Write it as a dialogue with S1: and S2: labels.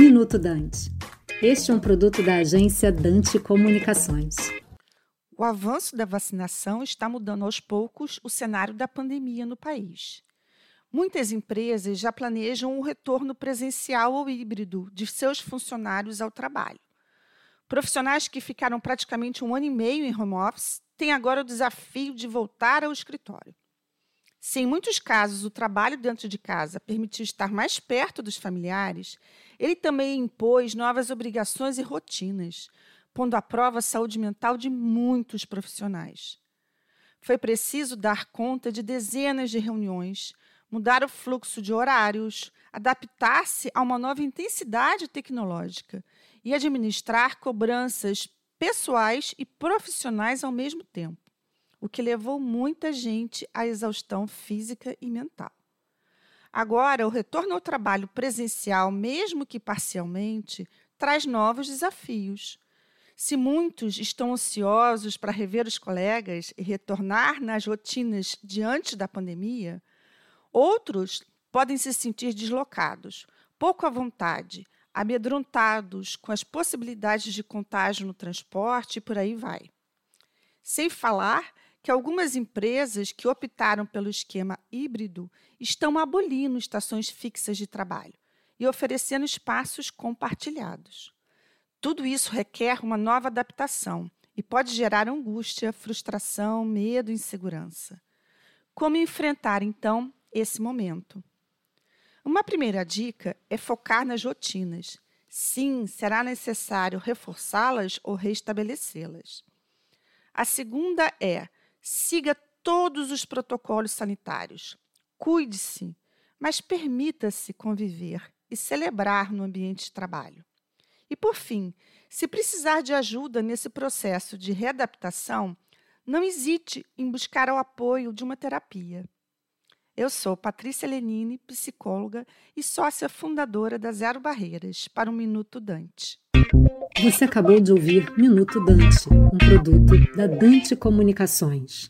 S1: Minuto Dante. Este é um produto da agência Dante Comunicações.
S2: O avanço da vacinação está mudando aos poucos o cenário da pandemia no país. Muitas empresas já planejam o retorno presencial ou híbrido de seus funcionários ao trabalho. Profissionais que ficaram praticamente um ano e meio em home office têm agora o desafio de voltar ao escritório. Se em muitos casos o trabalho dentro de casa permitiu estar mais perto dos familiares, ele também impôs novas obrigações e rotinas, pondo à prova a saúde mental de muitos profissionais. Foi preciso dar conta de dezenas de reuniões, mudar o fluxo de horários, adaptar-se a uma nova intensidade tecnológica e administrar cobranças pessoais e profissionais ao mesmo tempo o que levou muita gente à exaustão física e mental. Agora, o retorno ao trabalho presencial, mesmo que parcialmente, traz novos desafios. Se muitos estão ansiosos para rever os colegas e retornar nas rotinas diante da pandemia, outros podem se sentir deslocados, pouco à vontade, amedrontados com as possibilidades de contágio no transporte e por aí vai. Sem falar que algumas empresas que optaram pelo esquema híbrido estão abolindo estações fixas de trabalho e oferecendo espaços compartilhados. Tudo isso requer uma nova adaptação e pode gerar angústia, frustração, medo e insegurança. Como enfrentar, então, esse momento? Uma primeira dica é focar nas rotinas. Sim, será necessário reforçá-las ou restabelecê-las. A segunda é Siga todos os protocolos sanitários. Cuide-se, mas permita-se conviver e celebrar no ambiente de trabalho. E, por fim, se precisar de ajuda nesse processo de readaptação, não hesite em buscar o apoio de uma terapia. Eu sou Patrícia Lenine, psicóloga e sócia fundadora da Zero Barreiras para o Minuto Dante.
S1: Você acabou de ouvir Minuto Dante, um produto da Dante Comunicações.